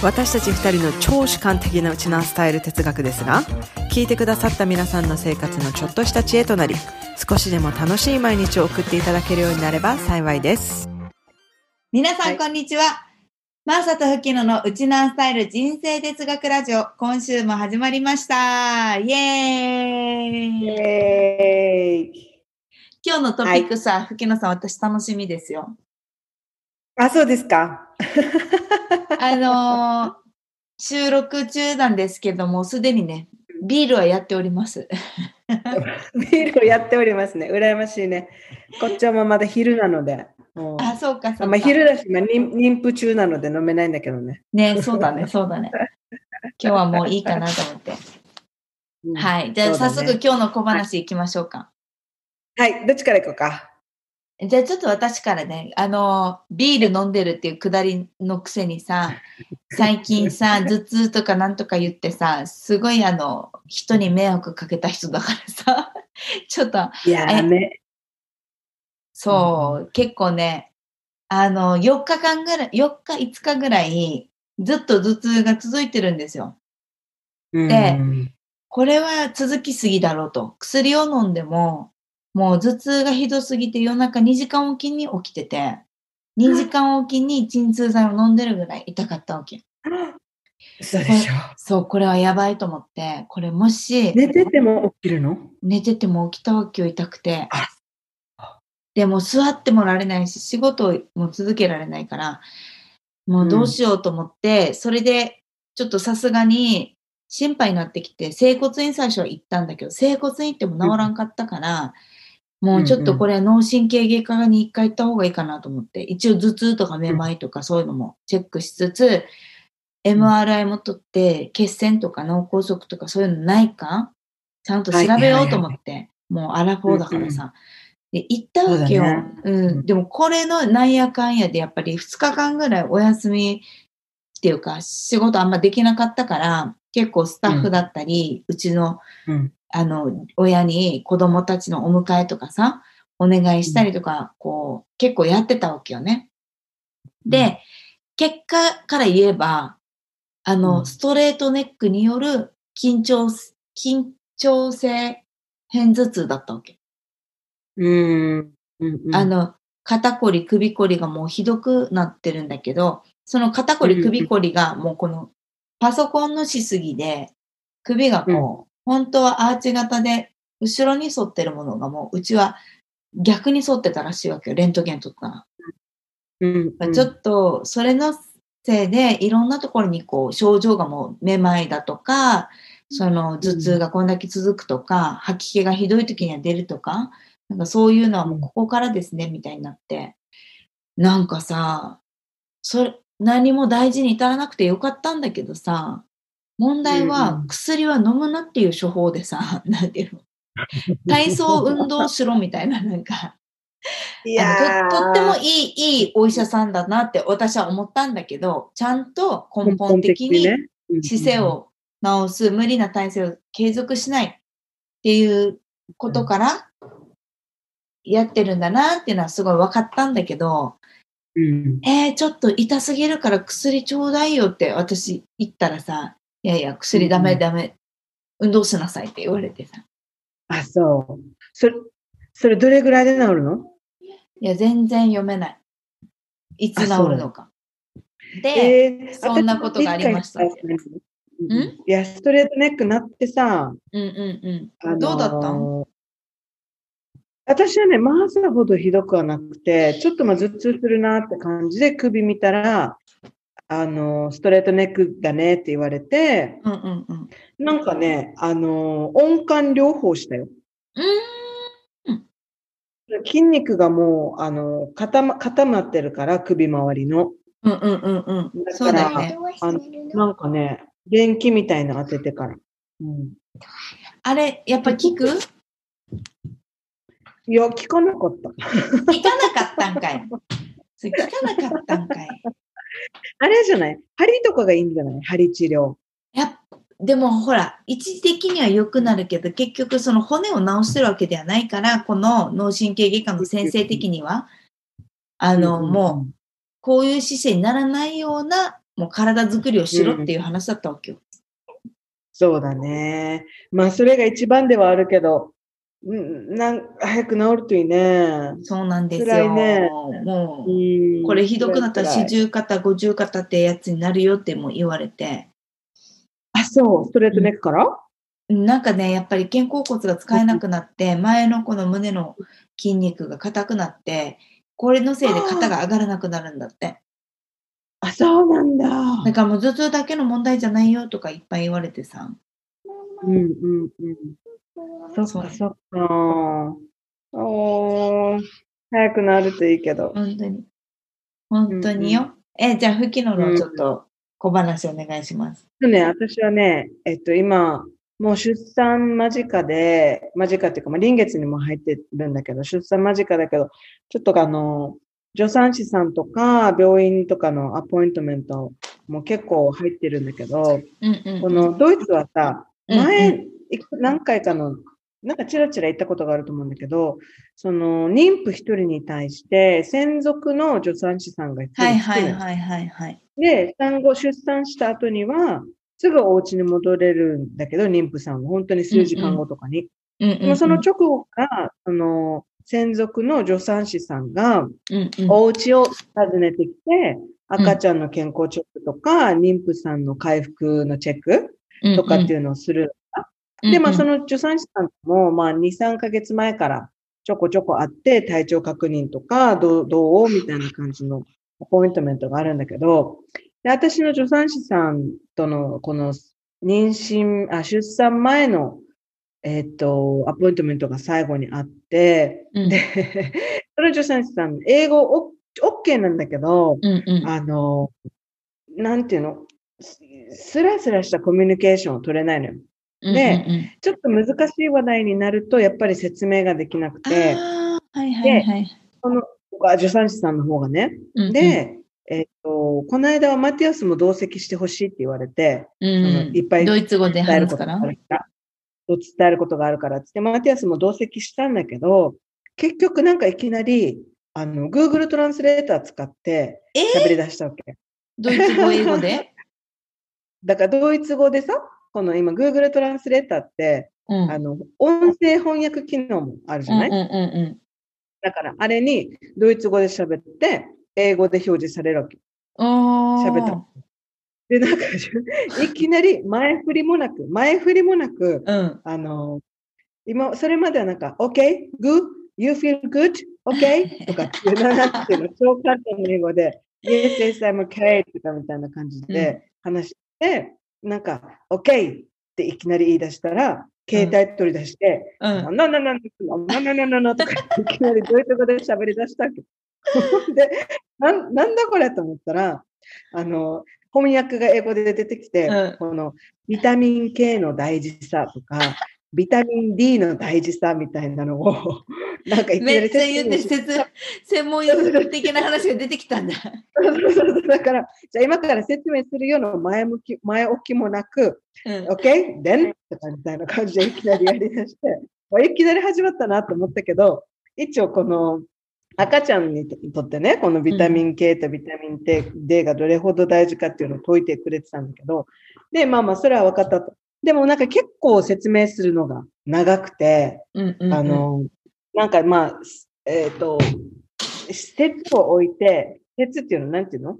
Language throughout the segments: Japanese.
私たち二人の超主観的なウチナースタイル哲学ですが聞いてくださった皆さんの生活のちょっとした知恵となり少しでも楽しい毎日を送っていただけるようになれば幸いです。皆さん、はい。こんにちは。マーサとフキノのウチナースタイル人生哲学ラジオ今週も始まりました。イエーイ。エーイ。今日のトピックスは、フキノさん私楽しみですよあそうですかあのー収録中なんですけどもすでにねビールはやっておりますビールをやっておりますね。羨ましいね。こっちはまだ昼なので。あそうかそうかあまあ、昼だし、まあ、妊妊婦中なので飲めないんだけどね。ね、そうだね、そうだね。今日はもういいかなと思って。うんはい。じゃあね早速今日の小話いきましょうか。はい、どっちから行こうか。じゃあちょっと私からね、あの、ビール飲んでるっていうくだりのくせにさ、最近さ、頭痛とかなんとか言ってさ、すごいあの、人に迷惑かけた人だからさ、ちょっと、いやーね。そう、結構ね、あの、4日間ぐらい、4日、5日ぐらい、ずっと頭痛が続いてるんですよ。うんでこれは続きすぎだろうと。薬を飲んでも、もう頭痛がひどすぎて夜中2時間おきに起きてて、2時間おきに鎮痛剤を飲んでるぐらい痛かったわけ。嘘でしょ。そう、これはやばいと思って、これもし寝てても起きるの？寝てても起きたわけよ痛くてあ。でも座ってもられないし、仕事も続けられないから、もうどうしようと思って、それでちょっとさすがに心配になってきて、整骨院最初は行ったんだけど、整骨院行っても治らんかったから、もうちょっとこれは脳神経外科に一回行った方がいいかなと思って、一応頭痛とかめまいとかそういうのもチェックしつつ、MRI も取って、血栓とか脳梗塞とかそういうのないか？ちゃんと調べようと思って、もうアラフォーだからさ。で、行ったわけよ。そうん。でもこれのなんやかんやでやっぱり2日間ぐらいお休みっていうか仕事あんまできなかったから、結構スタッフだったり、うちのうん。あの、親に子供たちのお迎えとかさ、お願いしたりとか、こう、結構やってたわけよね。で、結果から言えば、あの、うんストレートネックによる緊張、緊張性片頭痛だったわけ。うん。あ、の、肩こり、首こりがもうひどくなってるんだけど、その肩こり、首こりがもうこのパソコンのしすぎで、首がこう、本当はアーチ型で、後ろに沿ってるものがもう、うちは逆に沿ってたらしいわけよ、レントゲン撮ったら。うんうんちょっと、それのせいで、いろんなところにこう、症状がもう、めまいだとか、その、頭痛がこんだけ続くとか、吐き気がひどい時には出るとか、なんかそういうのはもうここからですね、みたいになって。なんかさ、それ、何も大事に至らなくてよかったんだけどさ、問題うんはうん。薬は飲むなっていう処方でさ、なんていうの？体操運動しろみたいな、なんか、いあやととってもいい、いいお医者さんだなって私は思ったんだけど、ちゃんと根本的に姿勢を直す、無理な体勢を継続しないっていうことからやってるんだなっていうのはすごい分かったんだけど、うん。えー、ちょっと痛すぎるから薬ちょうだいよって私言ったらさ、いやいや、薬ダメうんダメ、運動しなさいって言われてさ、あ、そう。それ、それどれぐらいで治るの？いや、全然読めない。いつ治るのか。で、えーそんなことがありましたいや、ストレートネックなってさ、うんうんうん。あのーどうだった？ん私はね、マーサほどひどくはなくて、ちょっとまあ頭痛するなって感じで首見たら、あのーストレートネックだねって言われて、うんうんうん。なんかね、あのー音感療法したよ。う筋肉がもう、あのー固ま、固まってるから、首周りの。うんうんうんうん。だからね。あのなんかね、電気みたいなの当ててから。うん。あれ、やっぱ聞く？いや、聞かなかった。聞かなかったんかい。聞かなかったんかい。あれじゃない？針とかがいいんじゃない？針治療。やっでもほら、一時的には良くなるけど、結局その骨を治してるわけではないから、この脳神経外科の先生的には、あの、もう、こういう姿勢にならないような、もう体作りをしろっていう話だったわけよ。そうだね。まあ、それが一番ではあるけど、うんなん早く治るといいね。そうなんです辛いよ。ねもう、うんこれひどくなったら四十肩、五十肩ってやつになるよっても言われて、あ、そう、ストレートネックから、なんかね、やっぱり肩甲骨が使えなくなって、前のこの胸の筋肉が硬くなって、これのせいで肩が上がらなくなるんだって。あ、そうなんだ。だからもう頭痛だけの問題じゃないよとかいっぱい言われてさ。うんうんうん。そっかそっか。おー、早くなるといいけど。本当に。本当によ。え、じゃあ、吹きののちょっと小話お願いします。ね、私はね、えっと、今、もう出産間近で、間近っていうか、まあ、臨月にも入ってるんだけど、出産間近だけど、ちょっとあの、助産師さんとか、病院とかのアポイントメントも結構入ってるんだけど、うんうん。このドイツはさ、うんうん何回かの、なんかチラチラ言ったことがあると思うんだけど、その妊婦一人に対して専属の助産師さんが一人はいはいはいはいはい。で、産後出産した後には、すぐお家に戻れるんだけど、妊婦さんは本当に数時間後とかに。うんうんもその直後から、その専属の助産師さんが、お家を訪ねてきて、赤ちゃんの健康チェックとか、妊婦さんの回復のチェックとかっていうのをする。で、まあ、その、の助産師さんも、まあ、2、3ヶ月前からちょこちょこ会って、体調確認とか、どう、どう？みたいな感じのアポイントメントがあるんだけど、で私の助産師さんとの、この妊娠、あ、出産前の、えっ、と、アポイントメントが最後にあって、うん。で、その助産師さん、英語オッ OK なんだけど、うんうん。あの、なんていうの、すスラスラしたコミュニケーションを取れないのよ。うんでうんうんちょっと難しい話題になると、やっぱり説明ができなくて、はいはいはい。その、あ助産師さんの方がね。うんうん、で、えっと、この間はマティアスも同席してほしいって言われて、うんそのいっぱいドイツ語で伝える話すからことがあ。るから、伝えることがあるからってって、マティアスも同席したんだけど、結局なんかいきなり、あの、Google トランスレーター使ってえ喋り出したわけ。ドイツ語、英語で？だからドイツ語でさ、この今 Google トランスレーターって、うん。あの、音声翻訳機能もあるじゃない、うんうんうんだから、あれにドイツ語で喋って、英語で表示されるわけ。喋った。で、なんか、いきなり前振りもなく、前振りもなく、うん。あの、今、それまではなんか、OK, good, you feel good, OK? とかっていう、なんていうの、超簡単な英語で、Yes, yes, I'm okay? とかみたいな感じで話して、なんか、OK っていきなり言い出したら、携帯取り出して、うん。なななななななななとかいきなりドイツ語で喋り出したわけ。でなん、なんだこれと思ったら、あの、翻訳が英語で出てきて、うんこのビタミン K の大事さとか、ビタミン D の大事さみたいなのを、なんかいきなりめっちゃ言って、説専門用語的な話が出てきたんだ。だから、じゃあ今から説明するような前向き、前置きもなく、うん。OK? Then? とかみたいな感じでいきなりやりだして、ま あいきなり始まったなと思ったけど、一応この赤ちゃんにとってね、このビタミン K とビタミン D がどれほど大事かっていうのを解いてくれてたんだけど、で、まあまあ、それは分かったと。でもなんか結構説明するのが長くて、うんうんうん。あの、なんかまあ、えっ、と、説を置いて、説っていうのなんていうの？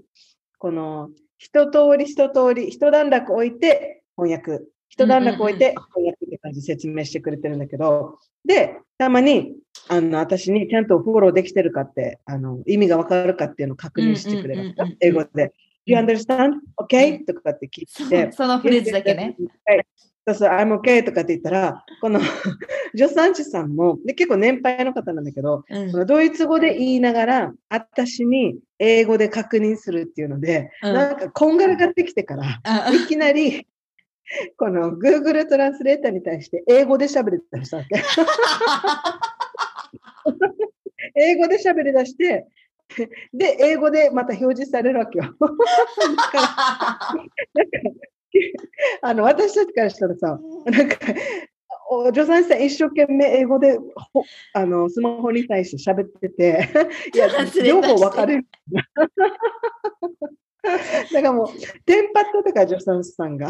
この、一通り一通り、一段落置いて翻訳。一段落置いて翻訳って感じで説明してくれてるんだけど、で、たまに、あの、私にちゃんとフォローできてるかって、あの、意味がわかるかっていうのを確認してくれる。英語で。You understand? Okay? とかって聞いて。そのフレーズだけね。はい。そうそう、I'm okay とかって言ったら、この助産師さんも、で結構年配の方なんだけど、うんそのドイツ語で言いながら、私に英語で確認するっていうので、うんなんかこんがらがってきてから、あいきなり、この Google トランスレーターに対して英語で喋り出したわけ。英語で喋り出して、で、英語でまた表示されるわけよ。だから、あの、私たちからしたらさ、なんか、お助産師さん一生懸命英語でほあのスマホに対して喋ってて、いや両方分かれる。だからもう、テンパったとか、助産師さんが。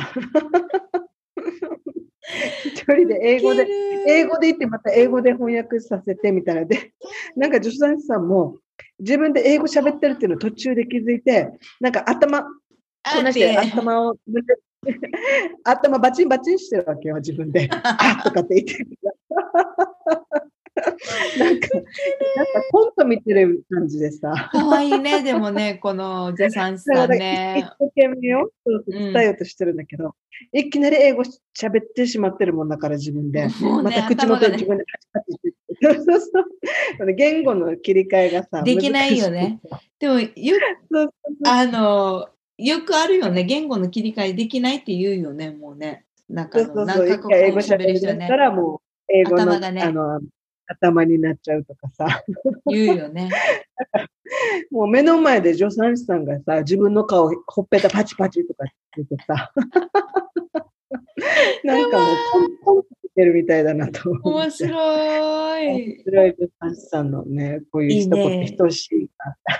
一人で英語で、英語で言ってまた英語で翻訳させてみたいな。で、なんか助産師さんも自分で英語喋ってるっていうのを途中で気づいて、なんか頭、こなして頭を、頭バチンバチンしてるわけよ、自分で。あとかって言ってるなんか、なんかコント見てる感じでさ。かわいいね、でもね、この助産師さんだから一ね。生懸命よ、伝えようとしてるんだけど、いきなり英語喋ってしまってるもんだから自分で。ねまた口元で自分でパチパチしてて。そうそう言語の切り替えがさ、できないよね。でも、よそうそうあの、よくあるよね。言語の切り替えできないって言うよね、もうね。なんかそうそうそう。英語喋喋りだる人ねした。らもう英語の頭がねあの頭になっちゃうとかさ。言うよね。もう目の前で助産師さんがさ、自分の顔ほっぺたパチパチとか言ってさ。なんかもうコンコントしてるみたいだなと。面白い。面白い助産師さんのね、こういう一言等しい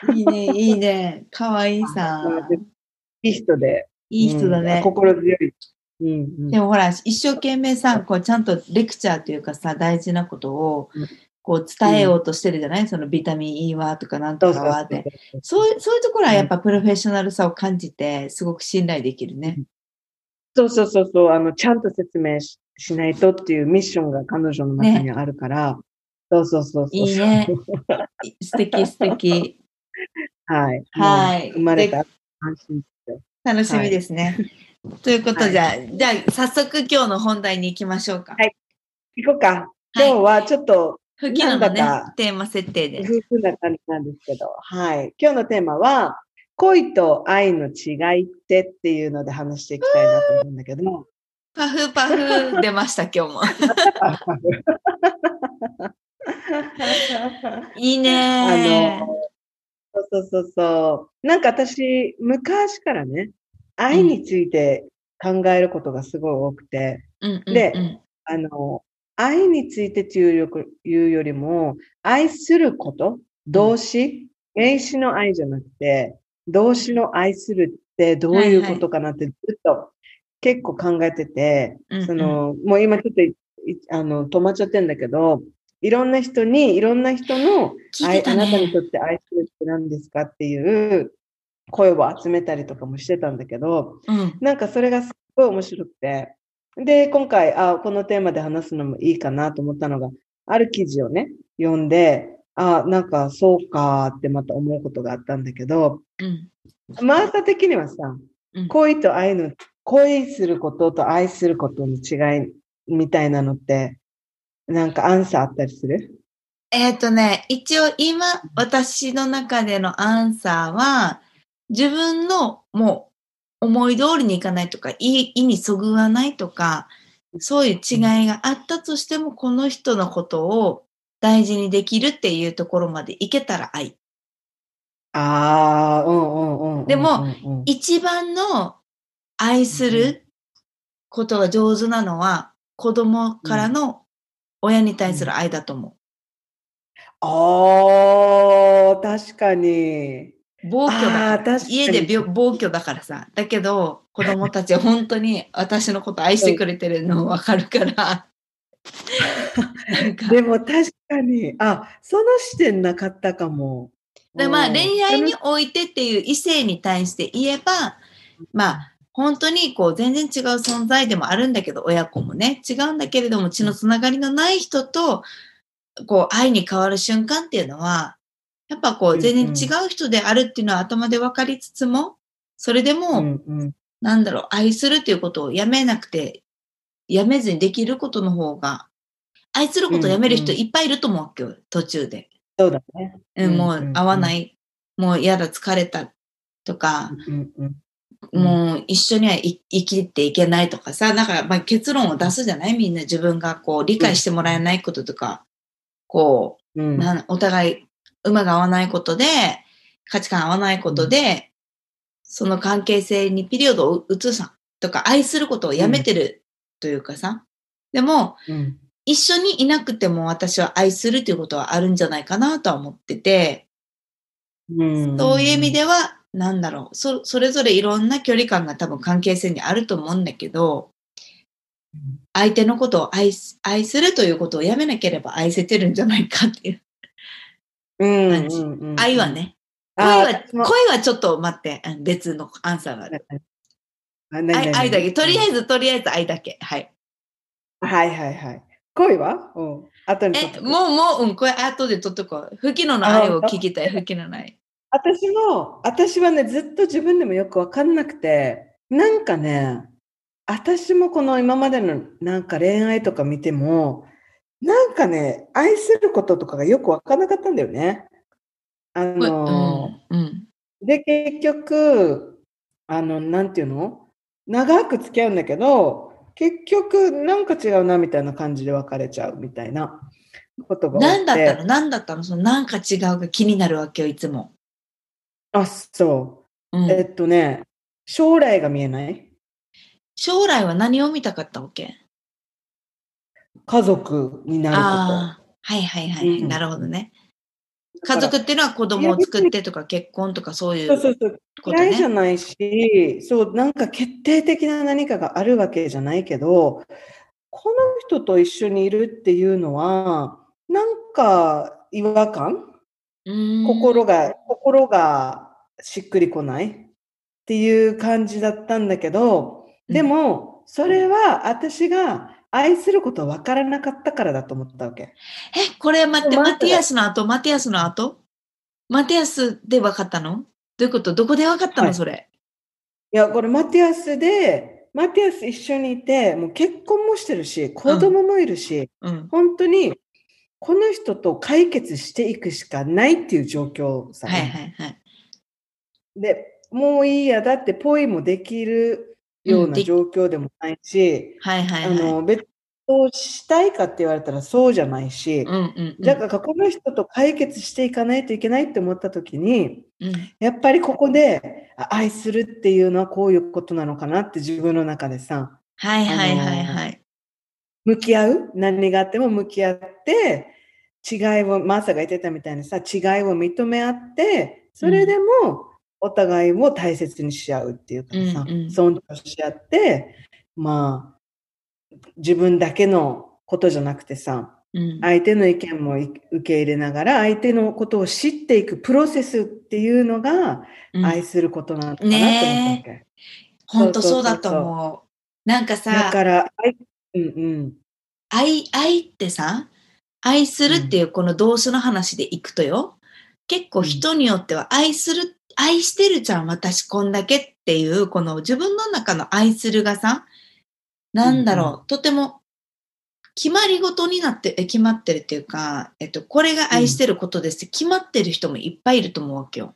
な。いいね、いいね。かわいいさ。いい人で。いい人だねうん。心強い。うんうんでもほら、一生懸命さ、こうちゃんとレクチャーというかさ、大事なことをうんこう伝えようとしてるじゃない、そのビタミン E はとかなんとかはって。そういうそういうところはやっぱプロフェッショナルさを感じて、すごく信頼できるね。そうそうそうそう、あの、ちゃんと説明ししないとっていうミッションが彼女の中にあるから、そうそうそうそう。いいね。素敵素敵。はい。はい生まれた安心。楽しみですね。ということはいじゃあ、じゃあ早速今日の本題に行きましょうか。はい行こうか。今日はちょっと吹きのなんねテーマ設定で。夫婦な感じなんですけど、はい。今日のテーマは、恋と愛の違いってっていうので話していきたいなと思うんだけど、パフパフ出ました、今日も。いいあねの、そうそうそうそう。なんか私、昔からね、愛について考えることがすごい多くて、であの、愛についてというよいうよりも、愛すること、動詞、名詞の愛じゃなくて、動詞の愛するってどういうことかなってずっと結構考えてて、うんうん。その、もう今ちょっといあの止まっちゃってんだけど、いろんな人に、いろんな人の聞いてた愛あなたにね。とって愛するって何ですかっていう声を集めたりとかもしてたんだけど、うん。なんかそれがすごい面白くて、で、今回、あこのテーマで話すのもいいかなと思ったのが、ある記事をね、読んで、あなんかそうかってまた思うことがあったんだけど、うん。マーサ的にはさ、うん恋と愛の、恋することと愛することの違いみたいなのって、なんかアンサーあったりする？えっ、とね、一応今、私の中でのアンサーは、自分のもう思い通りにいかないとか、意意にそぐわないとか、そういう違いがあったとしても、この人のことを大事にできるっていうところまでいけたら愛。ああ、うんうんうんうんうん。でもうん一番の愛することが上手なのは、子供からの親に対する愛だと思ああ、確かに。う。暴挙だ家で病暴挙だからさ。だけど、子供たちは本当に 私のこと愛してくれてるの分かるから。かでも確かに、あ、その視点なかったかも。でまあうん恋愛においてっていう異性に対して言えば、まあ本当にこう全然違う存在でもあるんだけど、親子もね、違うんだけれども血のつながりのない人と、こう愛に変わる瞬間っていうのは、やっぱこう全然違う人であるっていうのは頭で分かりつつも、それでも、うんうん。なんだろう、愛するっていうことをやめなくて、やめずにできることの方が、愛することをやめる人いっぱいいると思うわけよ、途中で。そうだね。うん、もうんうんう合わない、もう嫌だ、疲れたとか、うんうんもう一緒にはい生きていけないとかさ、だからまあ結論を出すじゃない？みんな自分がこう理解してもらえないこととか、こう、うんお互い馬が合わないことで、価値観合わないことで、その関係性にピリオドを移さとか愛することをやめてるというかさ、でもうん。一緒にいなくても私は愛するということはあるんじゃないかなとは思ってて、うんそういう意味では、なんだろう、そそれぞれいろんな距離感が多分関係性にあると思うんだけど、相手のことを愛するということをやめなければ愛せてるんじゃないかっていう。うん感じ愛はね。恋あは、恋はちょっと待って、うん別のアンサーがある。愛愛だけ。とりあず。えず、とりあえず愛だけ。はい。はいはいはい。恋は？うん。後にえ、もう、もう、うん、これ後で取っとこう。吹きのの愛を聞きたい、吹きのの愛。私も、私はね、ずっと自分でもよくわかんなくて、なんかね、私もこの今までのなんか恋愛とか見ても、なんかね、愛することとかがよくわかんなかったんだよね。あうの、ん、うん。で、結局、あの、なんていうの？長く付き合うんだけど、結局、なんか違うな、みたいな感じで別れちゃうみたいなことが。何だったの？何だったの？そのなんか違うが気になるわけよ、いつも。あ、そうう。んえっとね、将来が見えない？将来は何を見たかったわけ？家族になるこああ、はいはいはい、はいうんなるほどね。と。家族っていうのは子供を作ってとか結婚とかそういらうそうそうそう。こと嫌いじゃね。ないし、そう、なんか決定的な何かがあるわけじゃないけど、この人と一緒にいるっていうのは、なんか違和感？心が、心がしっくりこない？っていう感じだったんだけど、でも、それは私が愛することを分からなかったからだと思ったわけ。え、これ待って、マティアスの後、マティアスの後？マティアスで分かったの？どういうこと？どこで分かったの、はい。それ。いや、これマティアスで、マティアス一緒にいて、もう結婚もしてるし、子供もいるし、うん。本当にこの人と解決していくしかないっていう状況さ、はいはいはい。で、もういいや、だってポイもできるような状況でもないし、はいはいはい。あの、別にしたいかって言われたらそうじゃないし、うんうんうん。だからこの人と解決していかないといけないって思った時に、うんやっぱりここであ愛するっていうのはこういうことなのかなって自分の中でさ、はいはいはいはい。向き合う？何があっても向き合って、違いを、マーサが言ってたみたいにさ、違いを認め合って、それでもお互いを大切にし合うっていうかさ、うんうん。尊重し合って、まあ、自分だけのことじゃなくてさ、うん。相手の意見もい受け入れながら、相手のことを知っていくプロセスっていうのがうん。愛することなのかなと思ったわけ。本当そうだと思う。なんかださ、から、愛うんうん。愛、愛ってさ、愛するっていうこの動詞の話でいくとよ、結構人によっては愛する、愛してるじゃん、私こんだけっていう、この自分の中の愛するがさ、なんだろう、とても決まり事になって、え決まってるっていうか、えっと、これが愛してることですって決まってる人もいっぱいいると思うわけよ。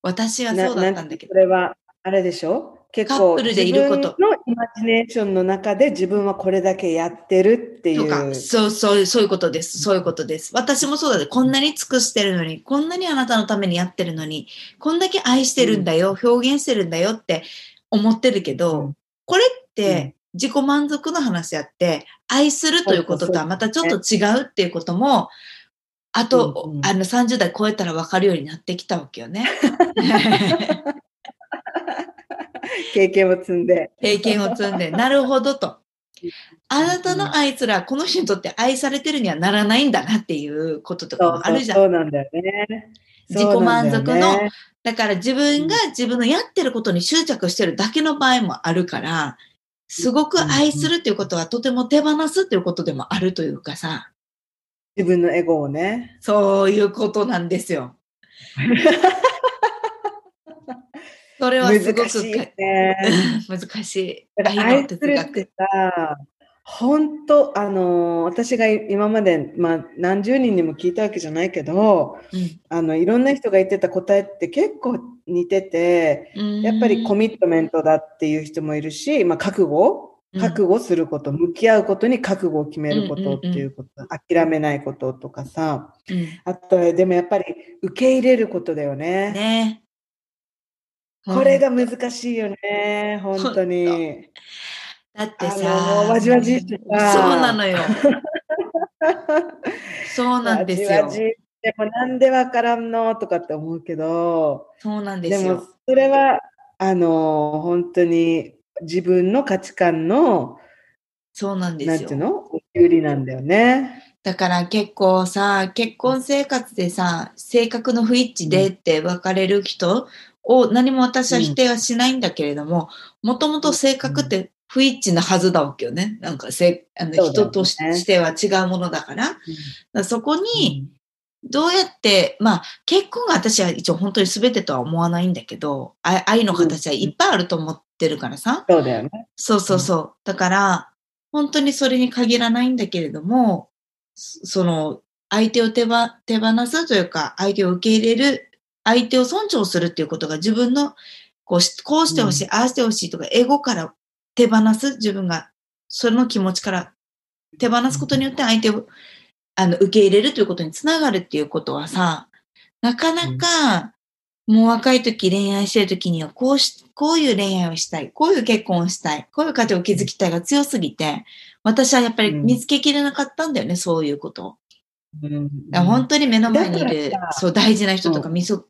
私はそうだったんだけどそ。れは、あれでしょ？結構、カップルでいることのイマジネーションの中で自分はこれだけやってるっていとか、う。そう、そう、そういうことです。そういうことです。私もそうだね。こんなに尽くしてるのに、こんなにあなたのためにやってるのに、こんだけ愛してるんだよ、表現してるんだよって思ってるけど、うんこれって自己満足の話であって、愛するということとはまたちょっと違うっていうことも、あと、うんうんあの30代超えたら分かるようになってきたわけよね。経験を積んで。経験を積んで、なるほどと。あなたの愛すらこの人にとって愛されてるにはならないんだなっていうこととかもあるじゃん。そうなんだよね。自己満足のねだから自分が自分のやってることに執着してるだけの場合もあるから、すごく愛するっていうことはとても手放すっていうことでもあるというかさ、自分のエゴをね。そういうことなんですよ。それはすごく難しいね。難しい。だから愛するって。さ、本当、あのー私が今まで、まあ、何十人にも聞いたわけじゃないけど、うん。あの、いろんな人が言ってた答えって結構似てて、やっぱりコミットメントだっていう人もいるし、まあ、覚悟？うん。覚悟すること、向き合うことに覚悟を決めることっていうこと、諦めないこととかさ、うん。あとはでもやっぱり受け入れることだよね。ねこれが難しいよね、本当に。だってさ、わじわじしてさそうなのよ。そうなんですよわ。じわじでもなんでわからんのとかって思うけど、そうなんでですもよ。それは、あの、本当に自分の価値観の、そうなんですよ。なんていうの？有利なんだよね。だから結構さ、結婚生活でさ、性格の不一致でって別れる人を何も私は否定はしないんだけれども、もともと性格って不一致なはずだわけよね。なんかせあの人としては違うものだから。だからそこに、どうやって、まあ、結婚が私は一応本当に全てとは思わないんだけど、あ愛の形はいっぱいあると思ってるからさ。そうだよね。そうそうそう。だから、本当にそれに限らないんだけれども、そその、相手を手ば手放すというか、相手を受け入れる、相手を尊重するっていうことが自分の、こうしこうしてほしい、うああしてほしいとか、エゴから手放す、自分が、その気持ちから手放すことによって相手を、あの、受け入れるということにつながるっていうことはさ、なかなか、もう若い時恋愛してる時には、こうし、こういう恋愛をしたい、こういう結婚をしたい、こういう家庭を築きたいが強すぎて、私はやっぱり見つけきれなかったんだよね、そういうこと。を。うん。本当に目の前にいるそう、大事な人とかみそ、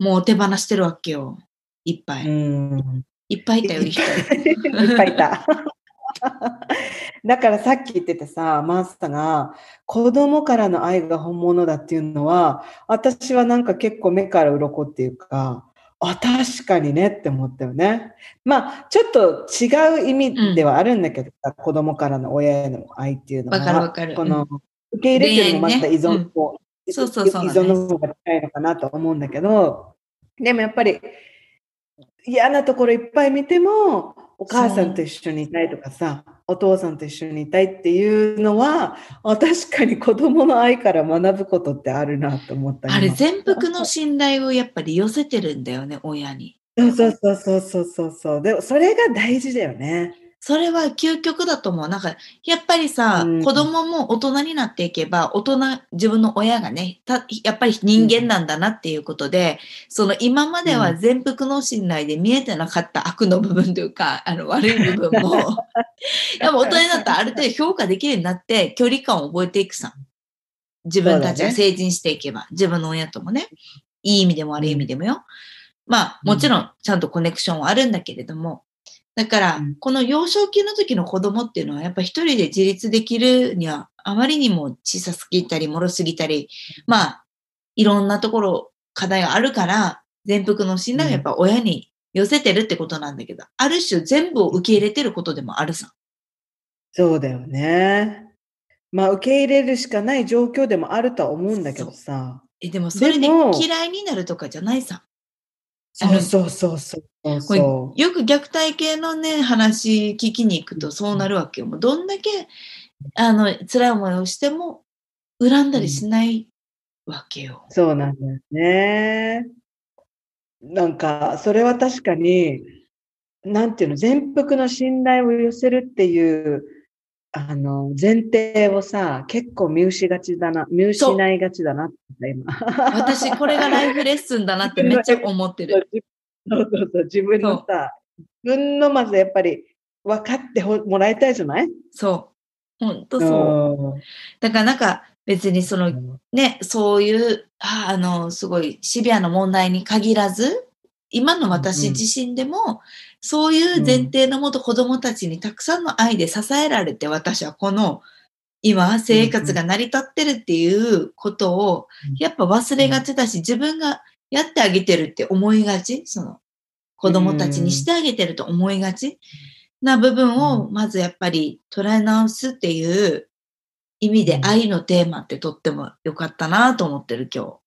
もう手放してるわけよ。いっぱい。うん。いっぱいいたよ、いっぱいいた。だからさっき言っててさ、マスターが子供からの愛が本物だっていうのは、私はなんか結構目から鱗っていうか、あ、確かにねって思ったよね。まあ、ちょっと違う意味ではあるんだけどさ、子供からの親への愛っていうのは、この受け入れっていうのもまた依存と、そうそうそう依存の方が近いのかなと思うんだけど、でもやっぱり嫌なところいっぱい見ても、お母さんと一緒にいたいとかさ、お父さんと一緒にいたいっていうのは、あ確かに子供の愛から学ぶことってあるなと思った。あれ今全幅の信頼をやっぱり寄せてるんだよね、親に。そうそうそうそうそうそうそう。でもそれが大事だよね。それは究極だと思う。なんか、やっぱりさ、うん。子供も大人になっていけば、大人、自分の親がね、たやっぱり人間なんだなっていうことで、その今までは全幅の信頼で見えてなかった悪の部分というか、あの悪い部分も、やっぱ大人になったらある程度評価できるようになって、距離感を覚えていくさ。自分たちが成人していけば、自分の親ともね、いい意味でも悪い意味でもよ。まあ、もちろん、ちゃんとコネクションはあるんだけれども、だからうん、この幼少期の時の子供っていうのは、やっぱ一人で自立できるには、あまりにも小さすぎたり、脆すぎたり、まあ、いろんなところ、課題があるから、全幅の信頼をやっぱ親に寄せてるってことなんだけど、ある種全部を受け入れてることでもあるさ。そうだよね。まあ、受け入れるしかない状況でもあるとは思うんだけどさ。え、でもそれで嫌いになるとかじゃないさ。そうそうそうそうこれそよく虐待系のね、話聞きに行くとそうなるわけよ。もうどんだけ、あの、辛い思いをしても、恨んだりしないわけよ。う。そうなんだよね。なんか、それは確かに、なんていうの、全幅の信頼を寄せるっていう、あの、前提をさ、結構見失いがちだな、見失いがちだなって今。私、これがライフレッスンだなってめっちゃ思ってる。そうそうそう、自分のさ、自分のまずやっぱり分かってほもらいたいじゃない？そう。ほんとそう。だからなんか別にそのね、そういう、ああの、すごいシビアな問題に限らず、今の私自身でも、そういう前提のもと子供たちにたくさんの愛で支えられて、私はこの、今生活が成り立ってるっていうことを、やっぱ忘れがちだし、自分がやってあげてるって思いがち、その、子供たちにしてあげてると思いがちな部分を、まずやっぱり捉え直すっていう意味で愛のテーマってとっても良かったなと思ってる今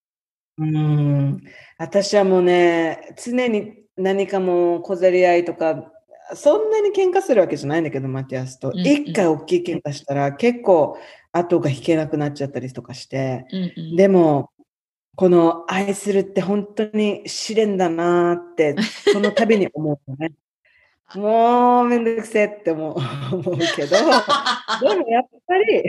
うん。私はもうね、常に何かもう小競り合いとか、そんなに喧嘩するわけじゃないんだけど、マティアスと。うんうん一回大きい喧嘩したら結構後が引けなくなっちゃったりとかして。うんうんでも、この愛するって本当に試練だなーって、その度に思うのね。もうめんどくせえって思う思うけど、でもやっぱり、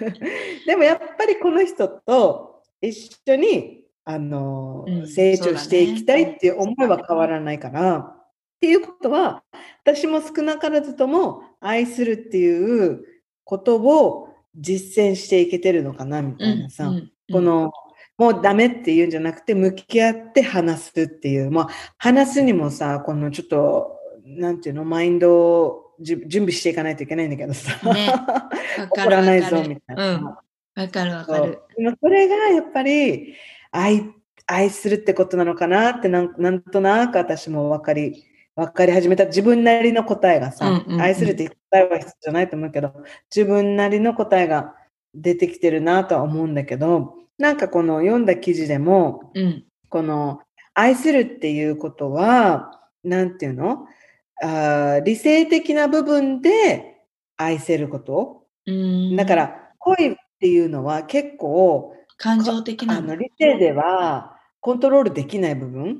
でもやっぱりこの人と一緒に、あの、うん成長していきたいっていう思いは変わらないから、っていうことは、私も少なからずとも愛するっていうことを実践していけてるのかな、みたいなさ。うんうんこの、もうダメっていうんじゃなくて、向き合って話すっていう。まあ、話すにもさ、このちょっと、なんていうの、マインドをじ準備していかないといけないんだけどさ。ね 怒らない。ぞみたいな。うん。わかるわかる。それがやっぱり愛、愛するってことなのかなってなん、なんとなく私も分かり、分かり始めた。自分なりの答えがさ、うんうんうん愛するって答えは必要じゃないと思うけど、自分なりの答えが出てきてるなとは思うんだけど、なんかこの読んだ記事でも、うん。この愛するっていうことは、なんていうの？あー理性的な部分で愛せること。うんだか、ら恋っていうのは結構感情的なあの理性ではコントロールできない部分？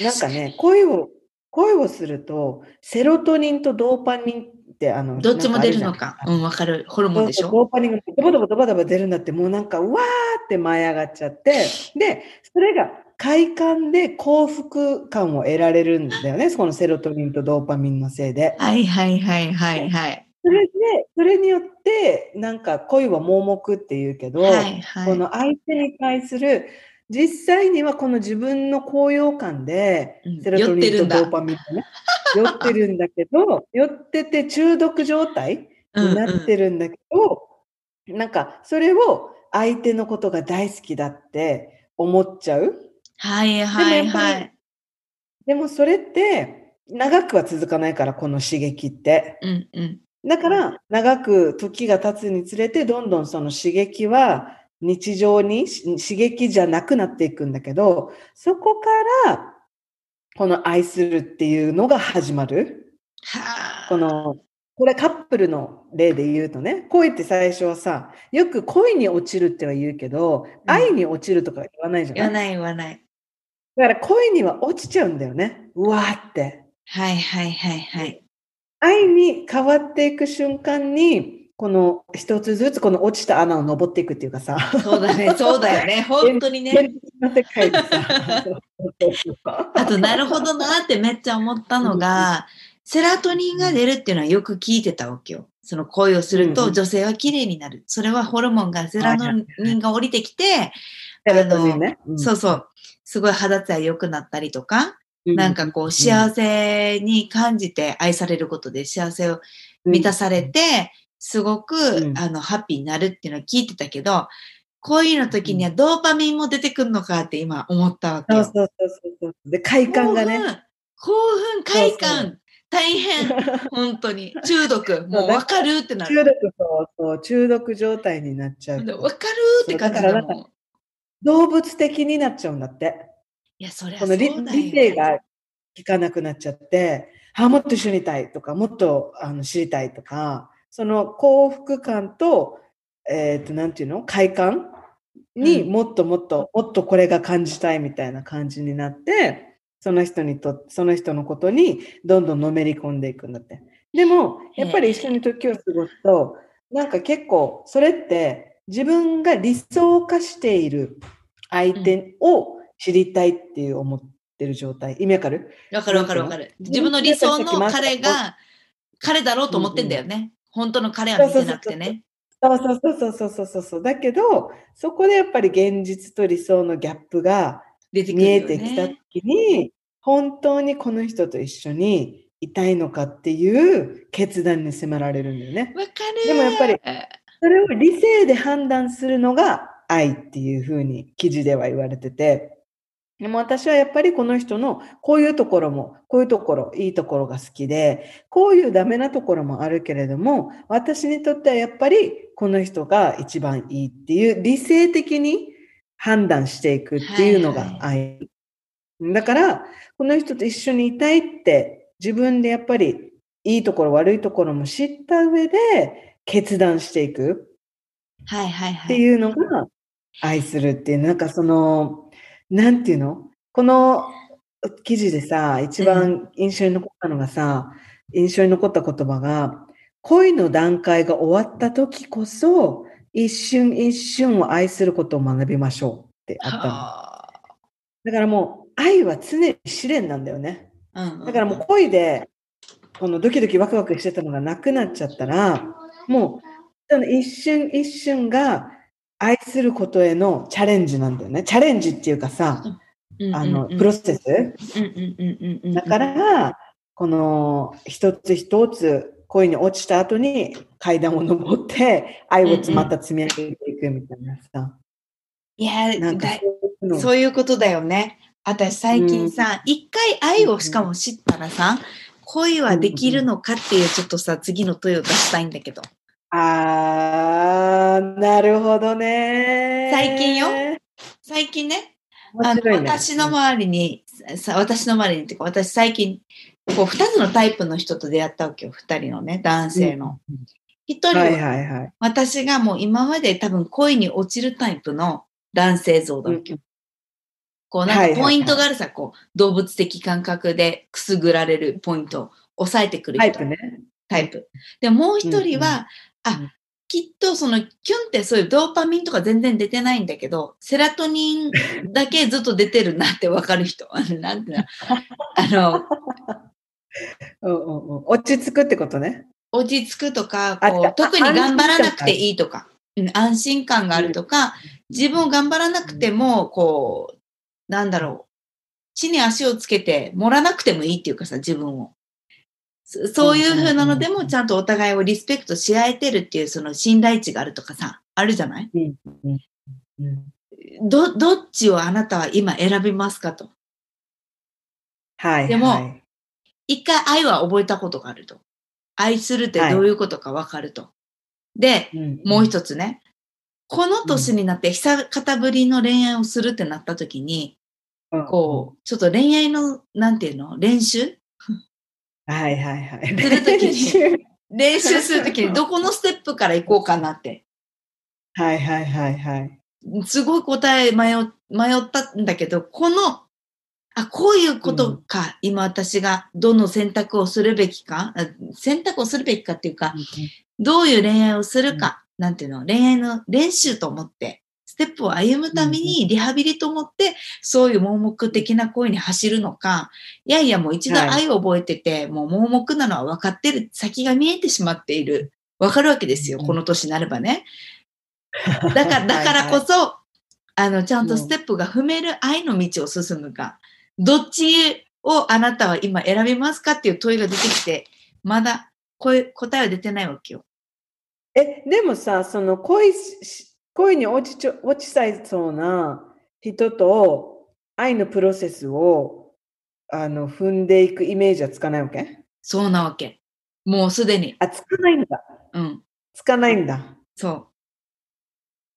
なんかね、恋を、恋をすると、セロトニンとドーパミンって、あの、どっちも出るの。かうん、わかる。ホルモンでしょ？ドーパミンがドバドバドバドバ出るんだって、もうなんか、うわーって舞い上がっちゃって、で、それが快感で幸福感を得られるんだよね、そのセロトニンとドーパミンのせいで。はいはいはいはいはい。それで、それによって、なんか恋は盲目って言うけど、はいはい。この相手に対する、実際にはこの自分の高揚感でうん、セロトニンとドーパミンがね、酔ってるんだけど、酔ってて中毒状態になってるんだけど、なんかそれを相手のことが大好きだって思っちゃう。はいはいはい。でもそれって長くは続かないから、この刺激って。うんうん。だから、長く時が経つにつれて、どんどんその刺激は日常にし刺激じゃなくなっていくんだけど、そこから、この愛するっていうのが始まる。はあ。この、これカップルの例で言うとね、恋って最初はさ、よく恋に落ちるっては言うけど、うん愛に落ちるとか言わないじゃない、言わない言わない。だから恋には落ちちゃうんだよね。うわーって。はいはいはいはい。愛に変わっていく瞬間に、この一つずつこの落ちた穴を登っていくっていうかさ。そうだね、そうだよね。本当にね。あと、なるほどなってめっちゃ思ったのが、セラトニンが出るっていうのはよく聞いてたわけよ。その恋をするとうんうん女性は綺麗になる。それはホルモンが、セラトニンが降りてきて、ね。そうそう、すごい肌ツヤ良くなったりとか、なんかこう幸せに感じて愛されることで幸せを満たされて、すごく、うんあの、ハッピーになるっていうのを聞いてたけど、恋の時にはドーパミンも出てくるのかって今思ったわけよ。そうそうそうそう。で、快感がね。興奮、快感、大変、本当に。中毒、もう分かるってな中る。毒そうそう、中毒状態になっちゃう。分かるって感じだもん。動物的になっちゃうんだって。いや、そりゃこそ理理性が効かなくなっちゃって、あ、もっと一緒にいたいとか、もっとあの知りたいとか、その幸福感と、えっ、と、なんていうの？快感にうん。もっともっと、もっとこれが感じたいみたいな感じになって、その人にと、その人のことにどんどんのめり込んでいくんだって。でも、やっぱり一緒に時を過ごすと、なんか結構、それって自分が理想化している相手を知りたいっていう思ってる状態。意味わかる？わかるわかるわかる。自分の理想の彼が、彼だろうと思ってんだよね。本当の彼は見てなくてね。そうそうそうそうそうそうそう。だけど、そこでやっぱり現実と理想のギャップが見えよてきたね。時に、本当にこの人と一緒にいたいのかっていう決断に迫られるんだよね。わかる。でもやっぱりそれを理性で判断するのが愛っていうふうに記事では言われてて、でも私はやっぱりこの人のこういうところも、こういうところ、いいところが好きで、こういうダメなところもあるけれども、私にとってはやっぱりこの人が一番いいっていう理性的に判断していくっていうのが愛。だから、この人と一緒にいたいって自分でやっぱりいいところ悪いところも知った上で決断していくはいはいはい。っていうのが愛するっていう、なんかその、なんていうの？この記事でさ、一番印象に残ったのがさ、印象に残った言葉が、恋の段階が終わった時こそ、一瞬一瞬を愛することを学びましょうってあったの。はだからもう、愛は常に試練なんだよね。あうんうんだからもう恋で、このドキドキワクワクしてたのがなくなっちゃったら、もう、その一瞬一瞬が愛することへのチャレンジなんだよね。チャレンジっていうかさ、あの、プロセス。うん。うん。うん。うん。うん。だから、この一つ一つ恋に落ちた後に階段を登って愛をまた積み上げていくみたいなさ。いやなんかだそういうの。そういうことだよね。私最近さ、一、回愛をしかも知ったらさ、恋はできるのかっていうちょっとさ、次の問いを出したいんだけど。あー、なるほどね。最近よ？最近ね、あの。私の周りに、さ私の周りにっていうか、私最近、こう、二つのタイプの人と出会ったわけよ。二人のね、男性の。一人は、はいは。私がもう今まで多分恋に落ちるタイプの男性像だわけよ。こう、なんかポイントがあるさ、こう、動物的感覚でくすぐられるポイントを抑えてくる人タイプね。タイプ。で、もう一人は、うんうんあ、きっとそのキュンってそういうドーパミンとか全然出てないんだけど、セラトニンだけずっと出てるなってわかる人。なんていうの？あの、うんうんうん落ち着くってことね。落ち着くとか、こう特に頑張らなくていいとか、うん安心感があるとか、自分を頑張らなくても、こう、なんだろう、地に足をつけて盛らなくてもいいっていうかさ、自分を。そそういう風なのでも、ちゃんとお互いをリスペクトし合えてるっていう、その信頼値があるとかさ、あるじゃない？うんど、どっちをあなたは今選びますかと。はい。でもはい一回愛は覚えたことがあると。愛するってどういうことかわかると。で、うんもう一つね。この年になって久方ぶりの恋愛をするってなった時に、うんこう、ちょっと恋愛の、なんていうの？練習？はいはいはい。するときに練習するときにどこのステップから行こうかなって。はいはいはいはい。すごい答え迷っ迷ったんだけど、この、あ、こういうことか、今私がどの選択をするべきか、あ選択をするべきかっていうか、どういう恋愛をするか、なんていうの、恋愛の練習と思って、ステップを歩むためにリハビリと思って、そういう盲目的な恋に走るのか、いやいやもう一度はい愛を覚えてて、もう盲目なのは分かってる、先が見えてしまっている。分かるわけですよ、うんこの年になればね。だから、だからこそ、あの、ちゃんとステップが踏める愛の道を進むか、どっちをあなたは今選びますかっていう問いが出てきて、まだこう答えは出てないわけよ。え、でもさ、その恋し、恋に落ちちょ落ちさいそうな人と愛のプロセスをあの踏んでいくイメージはつかないわけ？そうなわけ。もうすでに。あ、つかないんだ。うん。つかないんだ。そ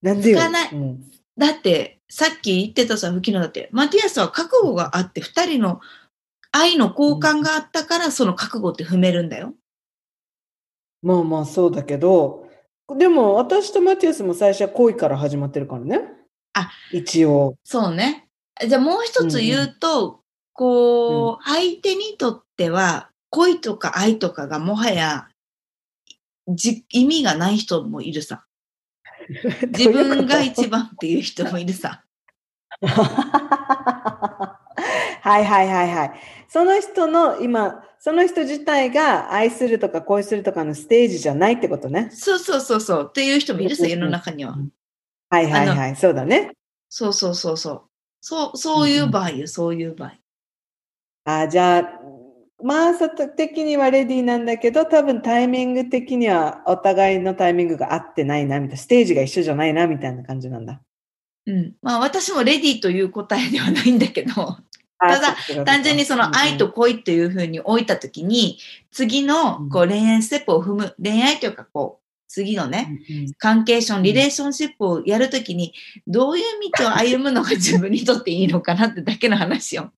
う。なんでよ？つかないうんだって、さっき言ってたさ、吹きのだって、マティアスは覚悟があって、二人の愛の交換があったから、その覚悟って踏めるんだよ。まあまあそうだけど、でも私とマティアスも最初は恋から始まってるからね。あ、一応。そうね。じゃあもう一つ言うと、こう、相手にとっては、恋とか愛とかがもはや、じ意味がない人もいるさ。自分が一番っていう人もいるさ。はいはいはいはい。その人の今、その人自体が愛するとか恋するとかのステージじゃないってことね。そうそうそうそう。っていう人もいるさ、世の中には。はいはいはい。そうだね。そうそうそうそう。そう、そういう場合よ、そういう場合。あじゃあ、マーサ的にはレディーなんだけど、多分タイミング的にはお互いのタイミングが合ってないな、みたいな、ステージが一緒じゃないな、みたいな感じなんだ。うん。まあ私もレディーという答えではないんだけど、ただ、単純にその愛と恋っていうふうに置いたときに、次のこう恋愛ステップを踏む、恋愛というかこう、次のね、関係ション、リレーションシップをやるときに、どういう道を歩むのが自分にとっていいのかなってだけの話よ。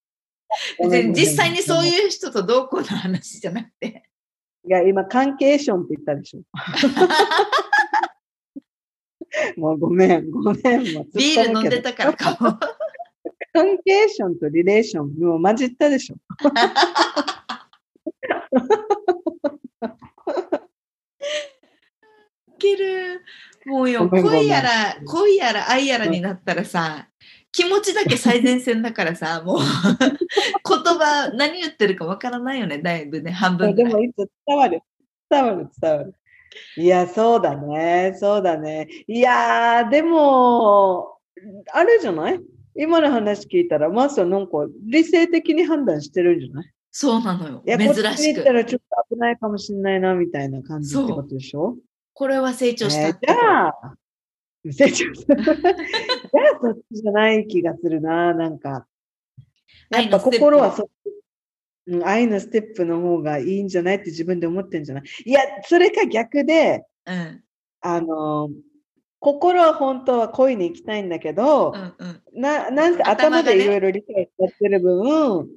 別に実際にそうう。いう人とどうこうの話じゃなくて。いや、今、関係ションって言ったでしょ。もうごめん、ごめん。ビール飲んでたからかも。関係ションとリレーション、もう混じったでしょ。いける。もうよ、恋やら、恋やら愛やらになったらさ、気持ちだけ最前線だからさ、もう言葉、何言ってるかわからないよね、だいぶね、半分。でも、いつ伝わる？伝わる、伝わる。いや、そうだね。そうだね。いやー、でも、あれじゃない？今の話聞いたら、マスはなんか理性的に判断してるんじゃない？そうなのよ。いや、珍しく。行ったらちょっと危ないかもしれないな、みたいな感じってことでしょ？これは成長したえーじゃあ、成長した。じゃあ、そっちじゃない気がするな、なんか。やっぱ心はそっち、うん、愛のステップの方がいいんじゃないって自分で思ってんじゃない？いや、それか逆で、うん。あの、心は本当は恋に行きたいんだけどう、んうん。ななんせ頭でいろいろ理解しちゃってる分、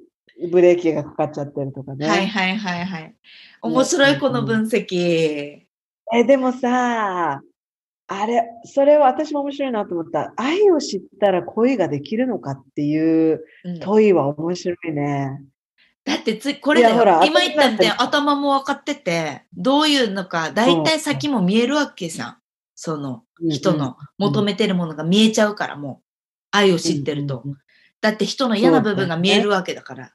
ブレーキがかかっちゃってるとかね。はいはいはいはい。面白いこの分析。え、でもさ、あれ、それは私も面白いなと思った。愛を知ったら恋ができるのかっていううん問いは面白いね。だってつこれだいやほらよ。今言ったって頭も分かってて、どういうのか、だいたい先も見えるわけじゃん。その人の求めてるものが見えちゃうから、もう。愛を知ってると。だって人の嫌な部分が見えるわけだから。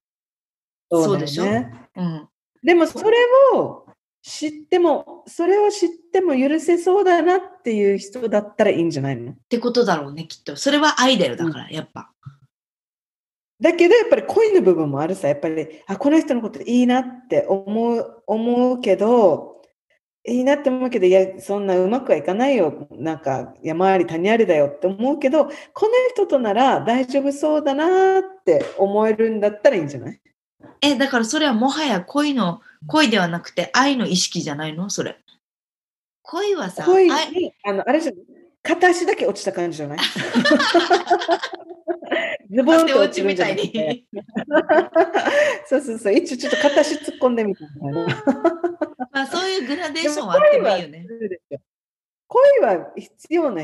そうでしょ？うん。でもそれを知っても、それを知っても許せそうだなっていう人だったらいいんじゃないの？ってことだろうね、きっと。それは愛だよ、だから、やっぱ。だけどやっぱり恋の部分もあるさ。やっぱり、あ、この人のこといいなって思う、思うけど、いいなって思うけど、いや、そんなうまくはいかないよ。なんか、山あり谷ありだよって思うけど、この人となら大丈夫そうだなって思えるんだったらいいんじゃない？え、だからそれはもはや恋の、恋ではなくて愛の意識じゃないの？それ。恋はさ、恋愛。に、あの、あれじゃない？片足だけ落ちた感じじゃない？ズボンと手落落ちるみたない。に。そうそうそう。一応ちょっと片足突っ込んでみたいな。まあそういうグラデーションはあってもいいよね。恋は必要な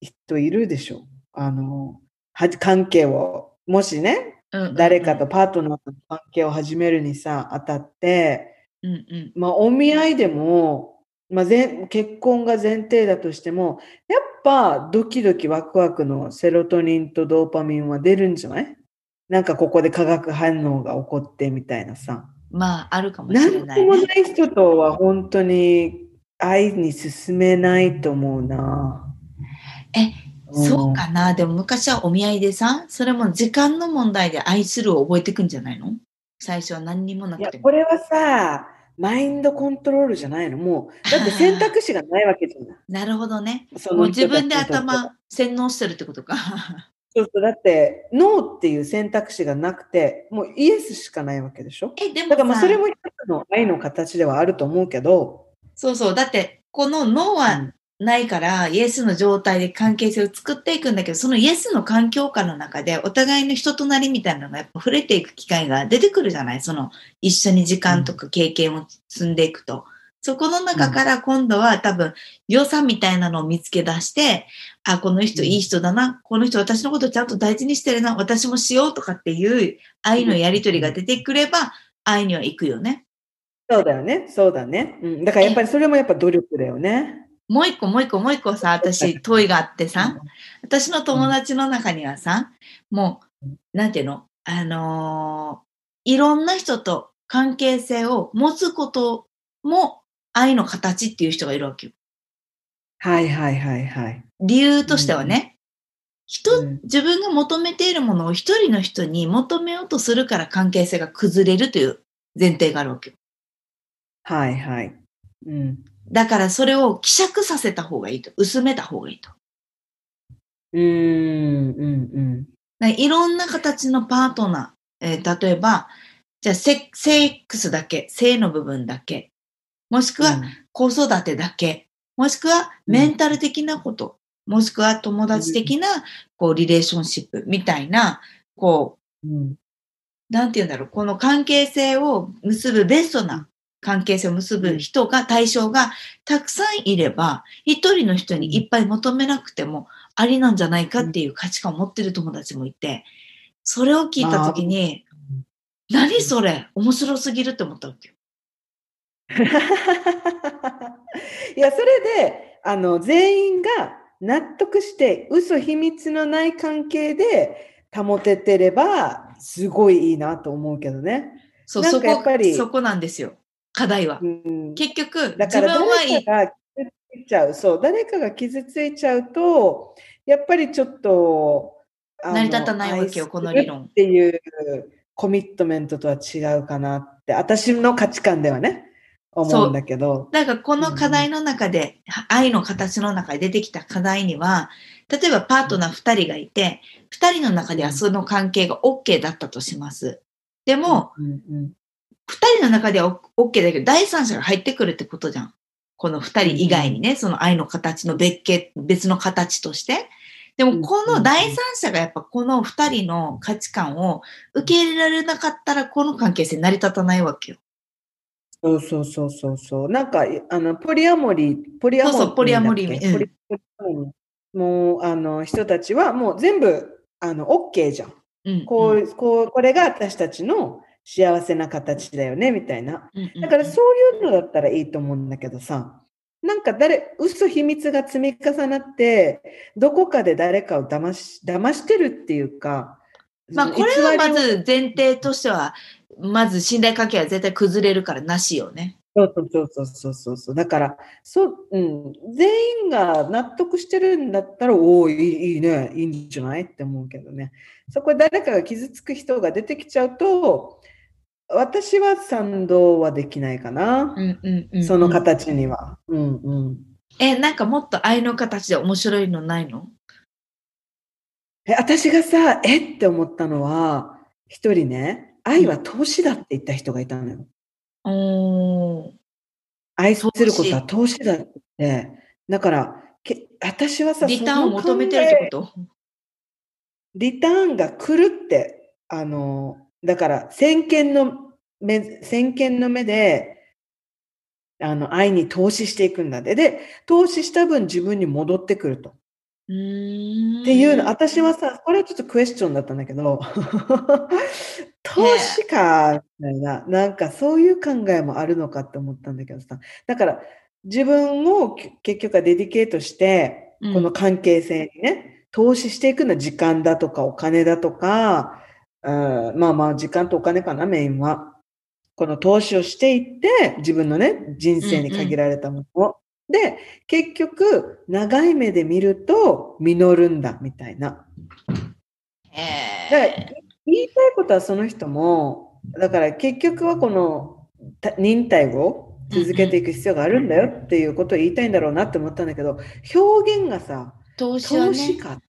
人いるでしょ。あの、は関係を、もしね、うんうんうん誰かと。パートナーとの関係を始めるにさ、当たって、うんうん。まあ、お見合いでも、まあ、前結婚が前提だとしても、やっぱドキドキワクワクのセロトニンとドーパミンは出るんじゃない？なんかここで化学反応が起こってみたいなさ。まあ、あるかもしなんともれないね。ない人とは本当に愛に進めないと思うな。え、うんそうかな。でも昔はお見合いでさ、それも時間の問題で愛するを覚えていくんじゃないの？最初は何にもないくて、も。やこれはさ、マインドコントロールじゃないのもう、だって選択肢がないわけじゃない。なるほどね。そもうの自分で頭洗脳してるってことか。そうそう、だって、ノーっていう選択肢がなくて、もうイエスしかないわけでしょえ、でもだからまあさそれも一つの愛の形ではあると思うけど、そうそう。だって、この脳はないから、イエスの状態で関係性を作っていくんだけど、そのイエスの環境下の中で、お互いの人となりみたいなのがやっぱ触れていく機会が出てくるじゃない？その、一緒に時間とか経験を積んでいくと。そこの中から今度は多分、良さみたいなのを見つけ出して、あ、この人いい人だな、この人私のことちゃんと大事にしてるな、私もしようとかっていう愛のやりとりが出てくれば、愛には行くよね。そうだよね、そうだね。うん、だからやっぱりそれもやっぱ努力だよね。もう一個もう一個もう一個さ、私、問いがあってさ、私の友達の中にはさ、もう、なんていうの？あのーいろんな人と関係性を持つことも愛の形っていう人がいるわけよ。はいはいはいはい。理由としてはね、人、うん自分が求めているものを一人の人に求めようとするから関係性が崩れるという前提があるわけよ。はいはい。うん。だからそれを希釈させた方がいいと。薄めた方がいいと。うーん、うん、うん。いろんな形のパートナー、えー例えば、じゃあセセックスだけ、性の部分だけ、もしくは子育てだけ、もしくはメンタル的なこと、もしくは友達的なこうリレーションシップ。みたいな、こうん、う、なんて言うんだろう、この関係性を結ぶベストな関係性を結ぶ人が、対象がたくさんいれば、一人の人にいっぱい求めなくてもありなんじゃないかっていう価値観を持ってる友達もいて、それを聞いたときに、何それ面白すぎるって思ったわけよ。いや、それで、あの、全員が納得して、嘘秘密のない関係で保ててれば、すごいいいなと思うけどね。そう、そこかやっぱり、そこなんですよ。課題はう。ん、結局、だから自分はいい。誰かが傷ついちゃう、そう、誰かが傷ついちゃうと、やっぱりちょっと、成り立たないわけよ愛この理論っていうコミットメントとは違うかなって、私の価値観ではね、思うんだけど。だからこの課題の中で、愛の形の中で出てきた課題には、例えばパートナー2人がいて、2人の中ではその関係が OK だったとします。でも、うんうん2人の中では OK だけど、第三者が入ってくるってことじゃん。この2人以外にね、その愛の形の別形、別の形として。でも、この第三者がやっぱこの2人の価値観を受け入れられなかったら、この関係性成り立たないわけよ。そうそうそうそうそう。なんか、あの、ポリアモリー、ポリアモリーそうそうポリアモリーうんポリアモリーもう、あの、人たちはもう全部、あの、OK じゃん。うん。こう、こう、これが私たちの幸せな形だよね、みたいな。だからそういうのだったらいいと思うんだけどさ、なんか誰、嘘秘密が積み重なって、どこかで誰かを騙し、騙してるっていうか、まあ、これはまず前提としては、まず信頼関係は絶対崩れるからなしよね。そうそうそうそうそうそう。だから、そう、うん、全員が納得してるんだったら、おお、いいね、いいんじゃない？って思うけどね。そこで誰かが傷つく人が出てきちゃうと、私は賛同はできないかな。うんうんうん、その。形には。うんうん。え、なんかもっと愛の形で面白いのないの？え私がさ、えって思ったのは、一人ね、愛は投資だって言った人がいたのよ。おー。愛することは投資だって。だから、け私はさ、リターンを求めてるってこと？リターンが来るって、あの、だから、先見の目、先見の目で、あの、愛に投資していくんだって。で、投資した分自分に戻ってくると。っていうの、私はさ、これはちょっとクエスチョンだったんだけど、投資か、みたいな、なんかそういう考えもあるのかって思ったんだけどさ、だから自分をき結局はデディケートして、うんこの関係性にね、投資していくのは時間だとかお金だとか、うんまあまあ時間とお金かな、メインは。この投資をしていって、自分のね、人生に限られたものを。で、結局、長い目で見ると、実るんだ、みたいな。だか言いたいことはその人も、だから結局はこのた忍耐を続けていく必要があるんだよっていうことを言いたいんだろうなって思ったんだけど、表現がさ、ー、投資はね。投資か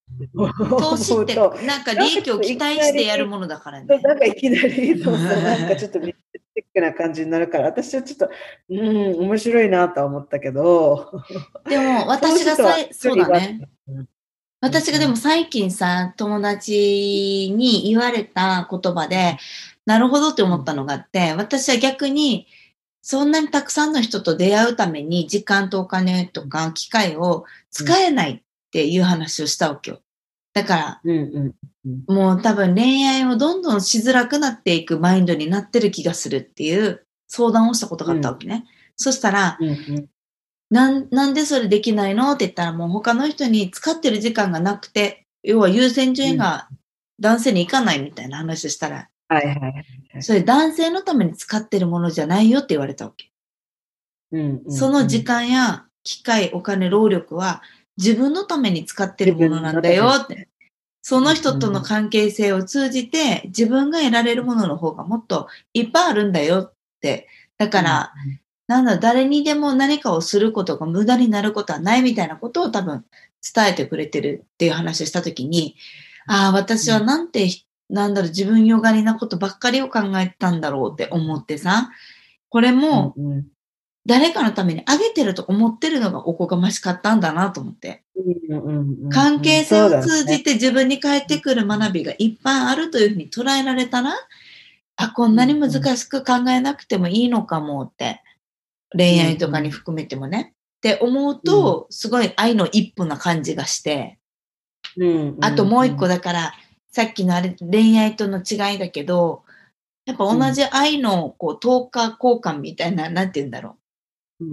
投資ってなんか利益を期待してやるものだからね。なんかいきなり、そうそう、なんかちょっとティックな感じになるから、私はちょっと、うん、面白いなとは思ったけど、でも私がさい、そうだね。うん。私がでも最近さ、友達に言われた言葉で、なるほどって思ったのがあって、私は逆に、そんなにたくさんの人と出会うために時間とお金とか機会を使えないっていう話をしたわけよ。だから、うんうん。もう多分恋愛をどんどんしづらくなっていくマインドになってる気がするっていう相談をしたことがあったわけね。そしたら、うんうん。なん、なんでそれできないのって言ったらもう他の人に使ってる時間がなくて、要は優先順位が男性に行かないみたいな話をしたら、はいはいはい。それ男性のために使ってるものじゃないよって言われたわけ。うんうんその時間や機会、お金、労力は自分のために使ってるものなんだよって。その人との関係性を通じて自分が得られるものの方がもっといっぱいあるんだよって。だから、なんだ、誰にでも何かをすることが無駄になることはないみたいなことを多分伝えてくれてるっていう話をしたときに、ああ、私はなんて、なんだろう、自分よがりなことばっかりを考えてたんだろうって思ってさ、これもうんうん誰かのためにあげてると思ってるのがおこがましかったんだなと思って。関係性を通じて自分に返ってくる学びがいっぱいあるというふうに捉えられたら、あ、こんなに難しく考えなくてもいいのかもって、恋愛とかに含めてもね。って思うと、すごい愛の一歩な感じがして、うん。あともう一個だから、さっきのあれ恋愛との違いだけど、やっぱ同じ愛のこう等価交換みたいな、なんて言うんだろう、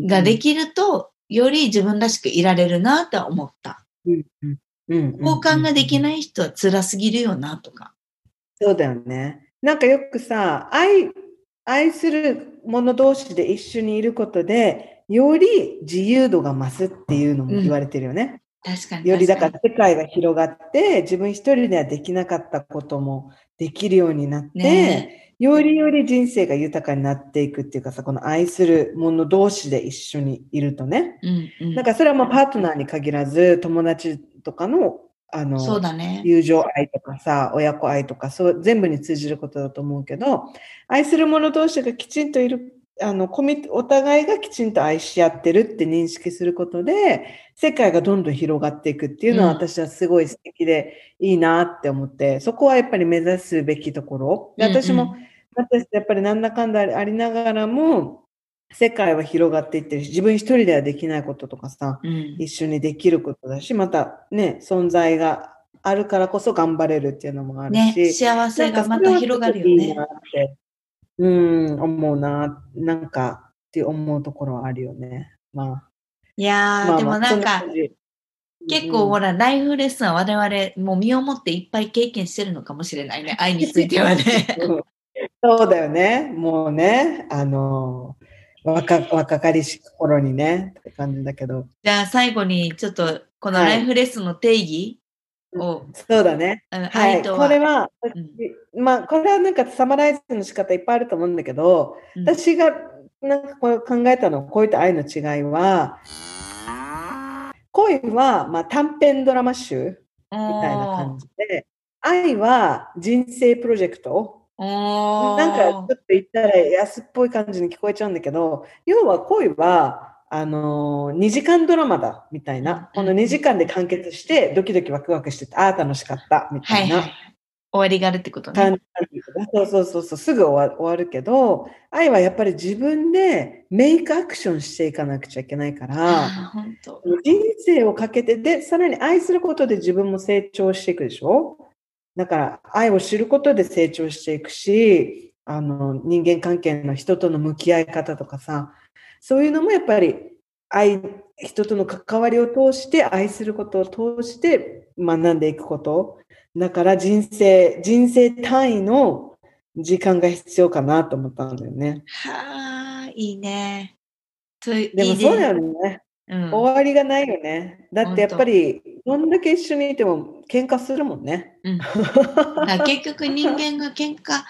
ができると、より自分らしくいられるなとは思った。うんうんうん交換ができい。ない人は辛すぎるよなとか。そうだよね。なんかよくさ、愛、愛する者同士で一緒にいることで、より自由度が増すっていうのも言われてるよね。確かに。よりだか確ら世界が広がって、自分一人ではできなかったこともできるようになって、ねよりより人生が豊かになっていくっていうかさ、この愛する者同士で一緒にいるとね。うんうん。なんかそれはまあパートナーに限らず、友達とかの、あの、そうだね。友情愛とかさ、親子愛とか、そう、全部に通じることだと思うけど、愛する者同士がきちんといる、あの、コミお互いがきちんと愛し合ってるって認識することで、世界がどんどん広がっていくっていうのはうん私はすごい素敵でいいなって思って、そこはやっぱり目指すべきところ。で私も、私やっぱりなんだかんだありながらも、世界は広がっていってるし、自分一人ではできないこととかさ、うんうん。一緒にできることだし、またね、存在があるからこそ頑張れるっていうのもあるね、し、幸せがまた広がるよね。うん、思うな、なんかって思うところはあるよね。まあ。いやー、まあでもなんか結構ほうんら、ライフレッスンは我々、もう身をもっていっぱい経験してるのかもしれないね。愛についてはね。うんそうだよね。もうね、あの、若若かりし頃にね、って感じだけど。じゃあ最後にちょっとこのはいライフレッスンの定義を、そうだね。はい。愛とは、これは、うんまあ、これはなんかサマライズの仕方いっぱいあると思うんだけど、うん私がなんかこう考えたの、恋と愛の違いは、恋は、まあ、短編ドラマ集みたいな感じで、愛は人生プロジェクト。なんかちょっと言ったら安っぽい感じに聞こえちゃうんだけど、要は恋は、あのー、2時間ドラマだみたいな、この2時間で完結して、ドキドキワクワクしてて、ああ、楽しかったみたいな。はいはい。終わりがあるってことね。そうそうそうそう、すぐ終わ終わるけど、愛はやっぱり自分でメイクアクションしていかなくちゃいけないから。人生をかけて、で、さらに愛することで自分も成長していくでしょ？だから、愛を知ることで成長していくし、あの、人間関係の人との向き合い方とかさ、そういうのもやっぱり、愛、人との関わりを通して、愛することを通して学んでいくこと。だから人生、人生単位の時間が必要かなと思ったんだよね。はあ、いいね。でもいそうだよね。ね。うん終わりがないよね。だってやっぱり、どんだけ一緒にいても喧嘩するもんね。うん、結局人間が喧嘩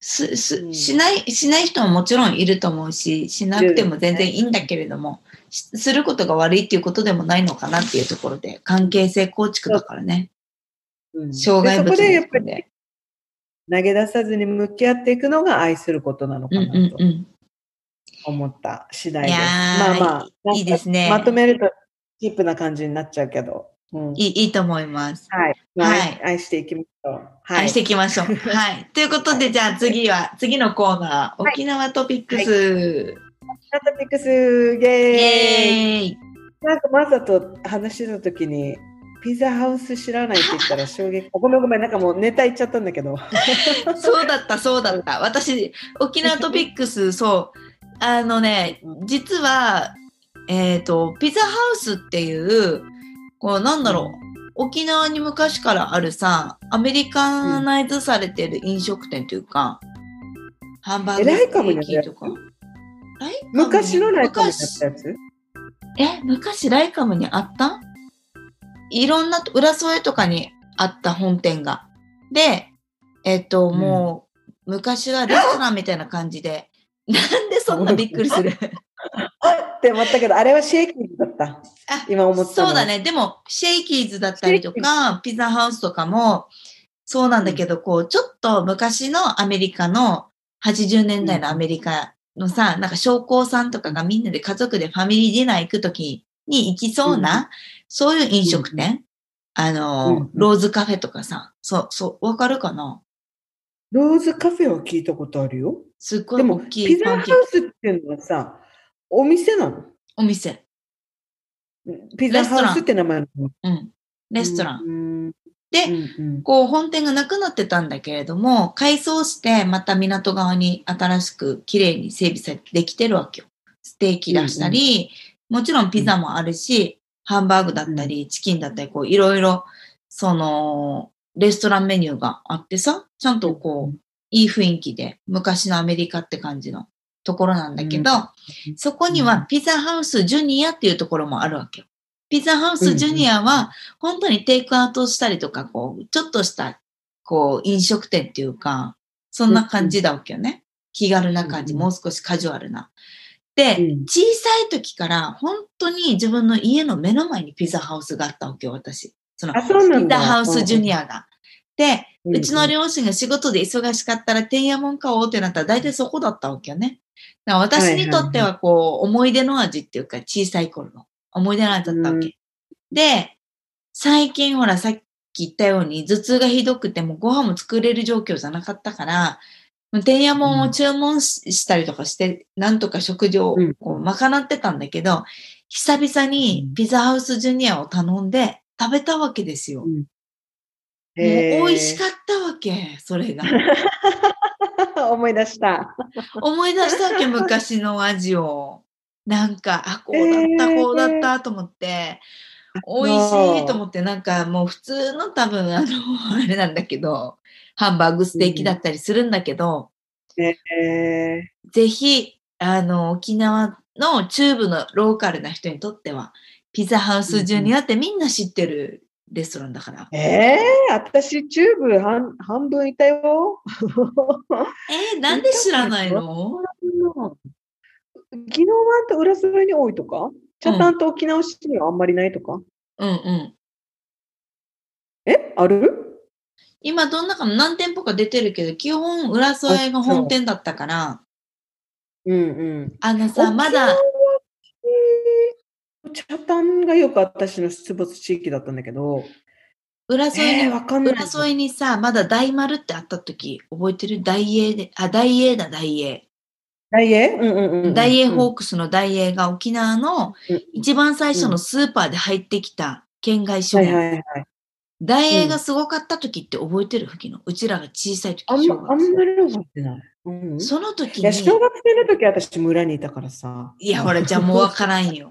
す うすんしないしない人ももちろんいると思うししなくても全然いいんだけれども、しすることが悪いっていうことでもないのかなっていうところで関係性構築だからねうん障害物でそこで。投げ出さずに向き合っていくのが愛することなのうんかなと。思った次第です。まあまあ、いいですねまとめるとチープな感じになっちゃうけど。うんいいいいと思います。はい、はい愛愛していきましょう。はい。愛していきましょう。はい。ということで、じゃあ次は、次のコーナー、はい沖縄トピックス。ナタピックス、イェーイイエーイなんかマサと話してた時に、ピザハウス知らないって言ったら衝撃。ごめんごめん、なんかもうネタ言っちゃったんだけど。そうだった、そうだった。私、沖縄トピックス、そう。あのね、実は、えっ、と、ピザハウスっていう、こう、なんだろう、沖縄に昔からあるさ、アメリカナイズされてる飲食店というか、ハンバーグえライカムにステーキとか？ライカムに昔のライカムだっ昔たやつ？え、昔ライカムにあった？いろんなと浦添とかにあった本店が。で、えっ、と、うん。もう、昔はレストランみたいな感じで、なんでそんなびっくりする？って思ったけど、あれはシェイキーズだった。あ今思ったそうだね。でも、シェイキーズだったりとか、ピザハウスとかも、そうなんだけど、こう、ちょっと昔のアメリカの、80年代のアメリカのさ、なんか将校さんとかがみんなで家族でファミリーディナー行くときに行きそうな、そういう飲食店、あの、うん。ローズカフェとかさ、そう、そう、わかるかな？ローズカフェは聞いたことあるよ。すっごいでも、大きピザハウ。スっていうのはさ、お店なの？お店。ピザハウスって名前なの？うん。レストラン。ン。でうんうんこう本店がなくなってたんだけれども、改装してまた港側に新しく綺麗に整備されてできてるわけよ。ステーキ出したり、もちろんピザもあるし、ハンバーグだったり、チキンだったり、こういろいろ、その、レストランメニューがあってさ、ちゃんとこう、いい雰囲気で、昔のアメリカって感じのところなんだけど、そこにはピザハウスジュニアっていうところもあるわけよ。ピザハウスジュニアは、本当にテイクアウトしたりとか、こう、ちょっとした、こう、飲食店っていうか、そんな感じだわけよね。気軽な感じ、うんもう少しカジュアルな。で、うん小さい時から、本当に自分の家の目の前にピザハウスがあったわけよ、私。その、ピだ。ザハウスジュニア。アが。で、うちの両親が仕事で忙しかったら、てんやもん買おうってなったら、大体そこだったわけよね。だから私にとっては、こう、思い出の味っていうか、小さい頃の思い出の味だったわけ。うん。で、最近ほら、さっき言ったように、頭痛がひどくて、もうご飯も作れる状況じゃなかったから、てんやもんを注文ししたりとかして、なんとか食事をうん。こう賄ってたんだけど、久々にピザハウスジュニアを頼んで食べたわけですよ。うんもう美味しかったわけ、それが。思い出した。思い出したわけ、昔の味を。なんか、あ、こうだった、えーこうだったと思って、美味しいと思って、なんかもう普通の多分、あの、あれなんだけど、ハンバーグステーキだったりするんだけど、えぜひ、あの、沖縄の中部のローカルな人にとっては、ピザハウスジュニアってみんな知ってるレストランだから。ー、えー、私、チューブ半半分いたよ。えーなんで知らないの？宜野湾と浦添に多いとか？北谷と沖縄市にはあんまりないとか、うんうん。え？ある？今どんなかも何店舗か出てるけど、基本浦添が本店だったから、うんうん。あのさ、まだ、北谷がよく私の出没地域だったんだけど、浦添に、えー、わかんない。にさ、まだ大丸ってあった時、覚えてる？大英で、あ、大英だ、大英。大英？うんうんうんうん。大英ホーークスの大英が沖縄の一番最初のスーパーで入ってきた県外商品。はいはいはい。大英がすごかった時って覚えてる？吹きの。うちらが小さい時あん小まあんまり覚えてない。うん、いその時や、に、小学生の時私村にいたからさ。いや、ほら、じゃあもうわからんよ。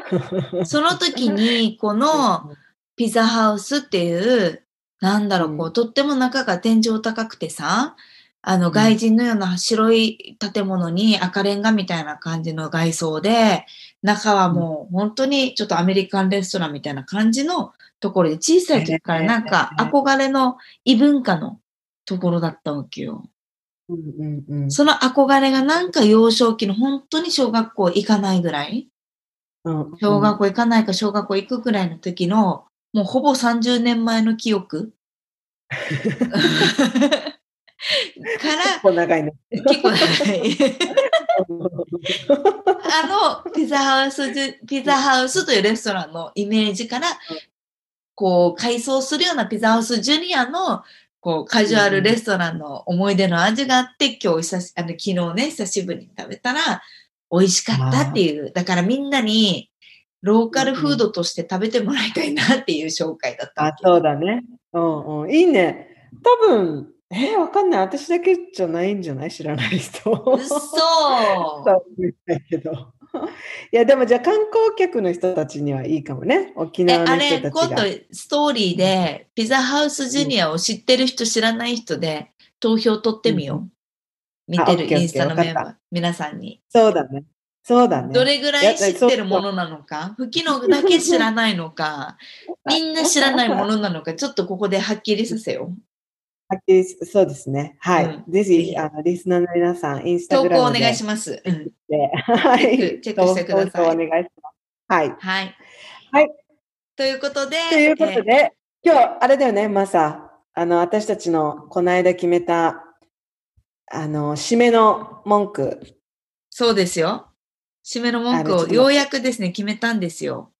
その時に、このピザハウスっていう、なんだろう、こうう、とっても中が天井高くてさ、あの、ん外人のような白い建物に赤レンガみたいな感じの外装で、中はもう本当にちょっとアメリカンレストランみたいな感じのところで、小さい時からなんか憧れの異文化のところだったわけよ。うんうんうんその憧れがなんか幼少期の本当に小学校行かないぐらい？うん小学校行かないか小学校行くぐらいの時の、もうほぼ30年前の記憶？から結、構長いね。結構長い。あの、ピザハウスピザハウスというレストランのイメージから、こう、改装するようなピザハウスジュニアの、こう、カジュアルレストランの思い出の味があって、今日久し、あの、昨日ね、久しぶりに食べたら、美味しかったっていう。だからみんなに、ローカルフードとして食べてもらいたいなっていう紹介だったわあ、け。そうだね。うんうん。いいね。多分、えー、わかんない。私だけじゃないんじゃない？知らない人。嘘 そうだけど。いや、でもじゃあ観光客の人たちにはいいかもね。沖え、縄あれ、の人たち今度が。、ストーリーで、ピザハウスジュニアを知ってる人、知らない人で、投票取ってみよう。見てるインスタのメンバー、皆さんに。そうだね。そうだね。どれぐらい知ってるものなのか、吹きのだけ知らないのか、みんな知らないものなのか、ちょっとここではっきりさせよう。はっきりそうですね。はい。うんぜひ、あの、リスナーの皆さん、インスタ投グラムで。稿お願いします。うん。ではチェッい。クチェックしてください投稿お願いします。はい。はい。はい。ということで、ということで、今日、あれだよね、マサ。あの、私たちのこの間決めた、あの、締めの文句。そうですよ。締めの文句をようやくですね、決めたんですよ。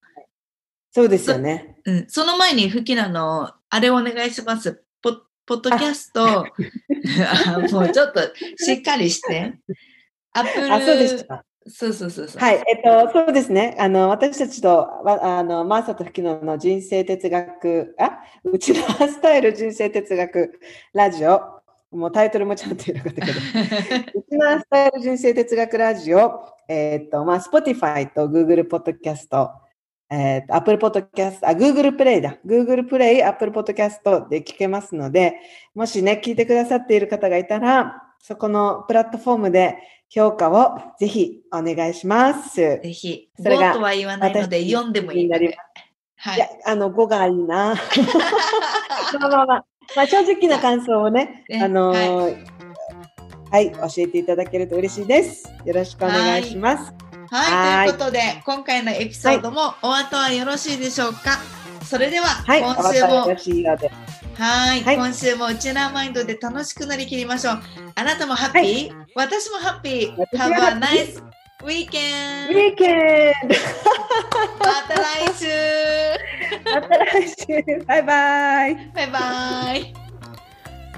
そうですよね。うん。その前に、ふきなの、あれお願いします。ポポッドキャスト、あ もうちょっとしっかりして。アップル、あ、そうでした。そうそうそうそう。はい、えっと、そうですね。あの、私たちと、わあの、マーサとフキノの人生哲学、あ、うちのスタイル人生哲学ラジオ。もうタイトルもちゃんと言うなかったけど。うちのスタイル人生哲学ラジオ。えっと、まあ、Spotify と Google Podcast、えっと、Apple Podcast、あ、Google Play だ。Google Play、Apple Podcast で聞けますので、もしね、聞いてくださっている方がいたら、そこのプラットフォームで評価をぜひお願いします。ぜひ、それがとは言わないので私読んでもいいの。はいいや。、あの、5がいいな。まあまあまあ、まあ、正直な感想をね、ねあのーはい、教えていただけると嬉しいです。よろしくお願いします。はい、はいということで、今回のエピソードもお後はよろしいでしょうか？それでは、はい、今週も。はい、はい今週もうちなマインドで楽しくなりきりましょう。あなたもハッピー、私もハッピー。私 Have もハ a ッピー nice weekend! ウィーケンまた来週ドまた来週バイバイバイバイ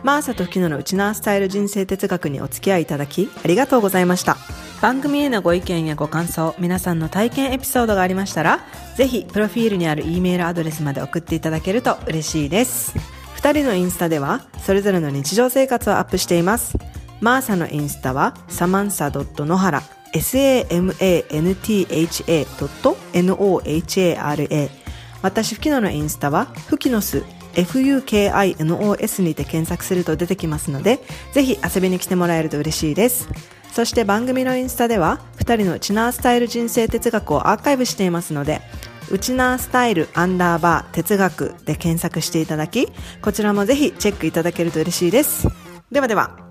マーサとフキノのウチナースタイル人生哲学にお付き合いいただきありがとうございました。番組へのご意見やご感想、皆さんの体験エピソードがありましたら、ぜひプロフィールにある E メールアドレスまで送っていただけると嬉しいです。二人のインスタでは、それぞれの日常生活をアップしています。マーサのインスタは、サマンサ野原 samantha.nohara 私、フキノのインスタは、フキノス FUKINOS にて検索すると出てきますので、ぜひ遊びに来てもらえると嬉しいです。そして番組のインスタでは、2人のウチナースタイル人生哲学をアーカイブしていますので、ウチナースタイルアンダーバー哲学で検索していただき、こちらもぜひチェックいただけると嬉しいです。ではでは。